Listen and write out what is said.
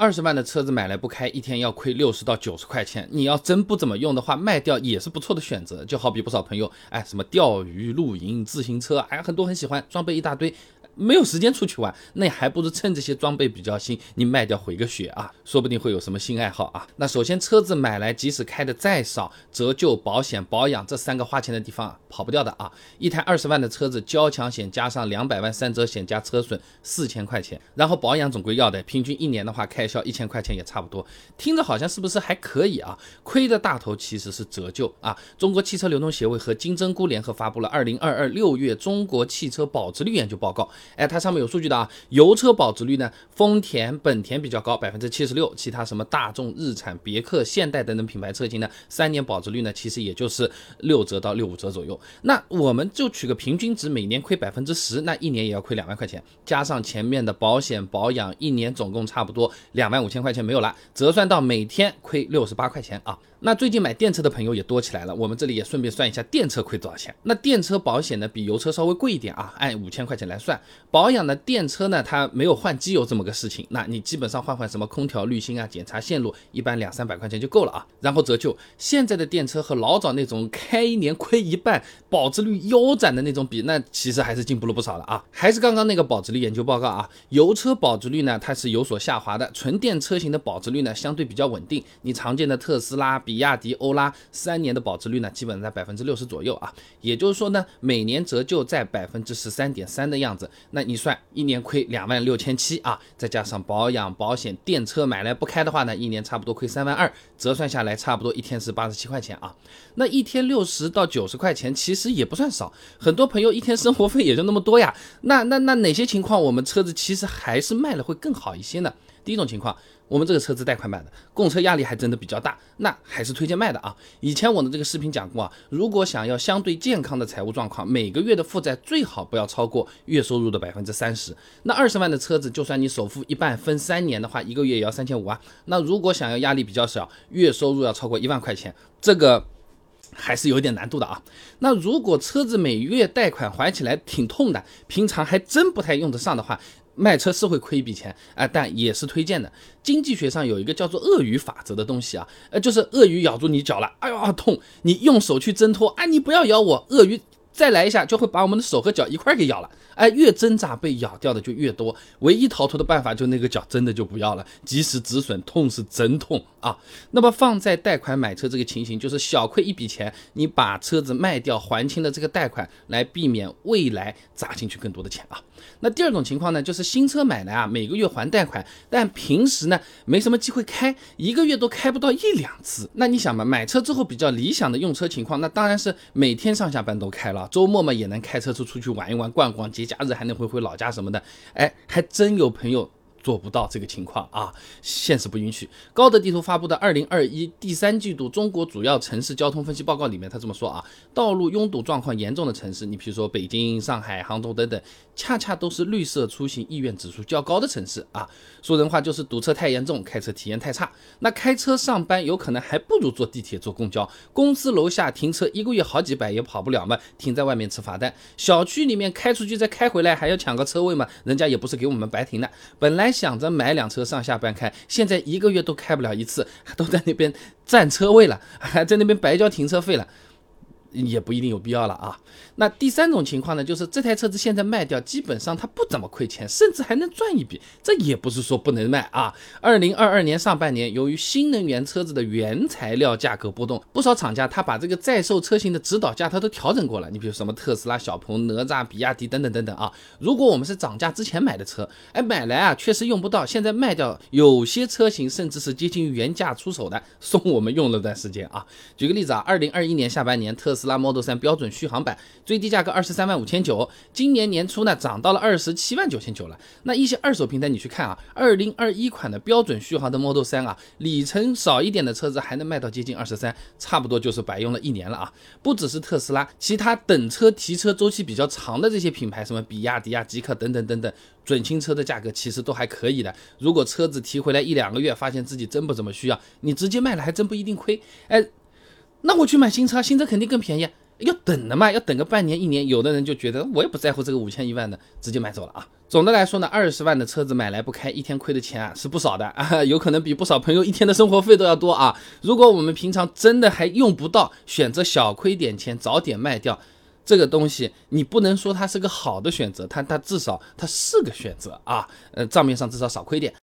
二十万的车子买来不开，一天要亏六十到九十块钱。你要真不怎么用的话，卖掉也是不错的选择。就好比不少朋友，哎，什么钓鱼、露营、自行车，哎，很多很喜欢，装备一大堆。没有时间出去玩，那还不如趁这些装备比较新，你卖掉回个血啊，说不定会有什么新爱好啊。那首先车子买来，即使开的再少，折旧、保险、保养这三个花钱的地方啊跑不掉的啊。一台二十万的车子，交强险加上两百万三责险加车损四千块钱，然后保养总归要的，平均一年的话开销一千块钱也差不多。听着好像是不是还可以啊？亏的大头其实是折旧啊。中国汽车流通协会和金针菇联合发布了二零二二六月中国汽车保值率研究报告。哎，它上面有数据的啊，油车保值率呢，丰田、本田比较高，百分之七十六，其他什么大众、日产、别克、现代等等品牌车型呢，三年保值率呢，其实也就是六折到六五折左右。那我们就取个平均值，每年亏百分之十，那一年也要亏两万块钱，加上前面的保险保养，一年总共差不多两万五千块钱没有了，折算到每天亏六十八块钱啊。那最近买电车的朋友也多起来了，我们这里也顺便算一下电车亏多少钱。那电车保险呢，比油车稍微贵一点啊，按五千块钱来算。保养的电车呢，它没有换机油这么个事情，那你基本上换换什么空调滤芯啊，检查线路，一般两三百块钱就够了啊。然后折旧，现在的电车和老早那种开一年亏一半，保值率腰斩的那种比，那其实还是进步了不少的啊。还是刚刚那个保值率研究报告啊，油车保值率呢，它是有所下滑的，纯纯电车型的保值率呢，相对比较稳定。你常见的特斯拉。比亚迪欧拉三年的保值率呢，基本在百分之六十左右啊，也就是说呢，每年折旧在百分之十三点三的样子。那你算一年亏两万六千七啊，再加上保养保险，电车买来不开的话呢，一年差不多亏三万二，折算下来差不多一天是八十七块钱啊。那一天六十到九十块钱其实也不算少，很多朋友一天生活费也就那么多呀。那那那哪些情况我们车子其实还是卖了会更好一些呢？第一种情况。我们这个车子贷款买的，供车压力还真的比较大，那还是推荐卖的啊。以前我的这个视频讲过啊，如果想要相对健康的财务状况，每个月的负债最好不要超过月收入的百分之三十。那二十万的车子，就算你首付一半分三年的话，一个月也要三千五啊。那如果想要压力比较小，月收入要超过一万块钱，这个还是有点难度的啊。那如果车子每月贷款还起来挺痛的，平常还真不太用得上的话。卖车是会亏一笔钱啊，但也是推荐的。经济学上有一个叫做鳄鱼法则的东西啊，呃，就是鳄鱼咬住你脚了，哎呦痛，你用手去挣脱，啊，你不要咬我，鳄鱼再来一下就会把我们的手和脚一块给咬了。哎，越挣扎被咬掉的就越多，唯一逃脱的办法就那个脚真的就不要了，及时止损，痛是真痛啊。那么放在贷款买车这个情形，就是小亏一笔钱，你把车子卖掉还清了这个贷款，来避免未来砸进去更多的钱啊。那第二种情况呢，就是新车买来啊，每个月还贷款，但平时呢没什么机会开，一个月都开不到一两次。那你想嘛，买车之后比较理想的用车情况，那当然是每天上下班都开了，周末嘛也能开车出出去玩一玩，逛逛节。假日还能回回老家什么的，哎，还真有朋友。做不到这个情况啊，现实不允许。高德地图发布的二零二一第三季度中国主要城市交通分析报告里面，他这么说啊：道路拥堵状况严重的城市，你比如说北京、上海、杭州等等，恰恰都是绿色出行意愿指数较高的城市啊。说人话就是堵车太严重，开车体验太差。那开车上班有可能还不如坐地铁、坐公交。公司楼下停车一个月好几百也跑不了嘛，停在外面吃罚单。小区里面开出去再开回来还要抢个车位嘛，人家也不是给我们白停的，本来。想着买辆车上下班开，现在一个月都开不了一次，都在那边占车位了，还在那边白交停车费了。也不一定有必要了啊。那第三种情况呢，就是这台车子现在卖掉，基本上它不怎么亏钱，甚至还能赚一笔。这也不是说不能卖啊。二零二二年上半年，由于新能源车子的原材料价格波动，不少厂家他把这个在售车型的指导价它都调整过了。你比如什么特斯拉、小鹏、哪吒、比亚迪等等等等啊。如果我们是涨价之前买的车，哎，买来啊确实用不到，现在卖掉，有些车型甚至是接近原价出手的，送我们用了段时间啊。举个例子啊，二零二一年下半年特斯特斯拉 Model 3标准续航版最低价格二十三万五千九，今年年初呢涨到了二十七万九千九了。那一些二手平台你去看啊，二零二一款的标准续航的 Model 3啊，里程少一点的车子还能卖到接近二十三，差不多就是白用了一年了啊。不只是特斯拉，其他等车提车周期比较长的这些品牌，什么比亚迪啊、极客等等等等，准新车的价格其实都还可以的。如果车子提回来一两个月，发现自己真不怎么需要，你直接卖了还真不一定亏。哎，那我去买新车，新车肯定更便宜。要等的嘛，要等个半年一年。有的人就觉得我也不在乎这个五千一万的，直接买走了啊。总的来说呢，二十万的车子买来不开，一天亏的钱啊是不少的啊，有可能比不少朋友一天的生活费都要多啊。如果我们平常真的还用不到，选择小亏点钱，早点卖掉。这个东西你不能说它是个好的选择，它它至少它是个选择啊，呃，账面上至少少亏点。